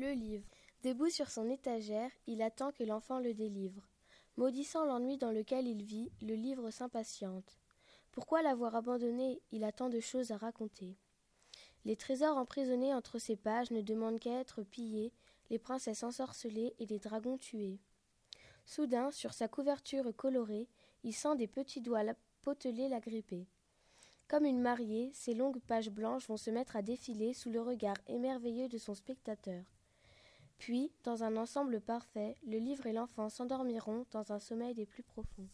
Le livre. Debout sur son étagère, il attend que l'enfant le délivre. Maudissant l'ennui dans lequel il vit, le livre s'impatiente. Pourquoi l'avoir abandonné? Il a tant de choses à raconter. Les trésors emprisonnés entre ses pages ne demandent qu'à être pillés, les princesses ensorcelées et les dragons tués. Soudain, sur sa couverture colorée, il sent des petits doigts potelés la gripper. Comme une mariée, ses longues pages blanches vont se mettre à défiler sous le regard émerveilleux de son spectateur. Puis, dans un ensemble parfait, le livre et l'enfant s'endormiront dans un sommeil des plus profonds.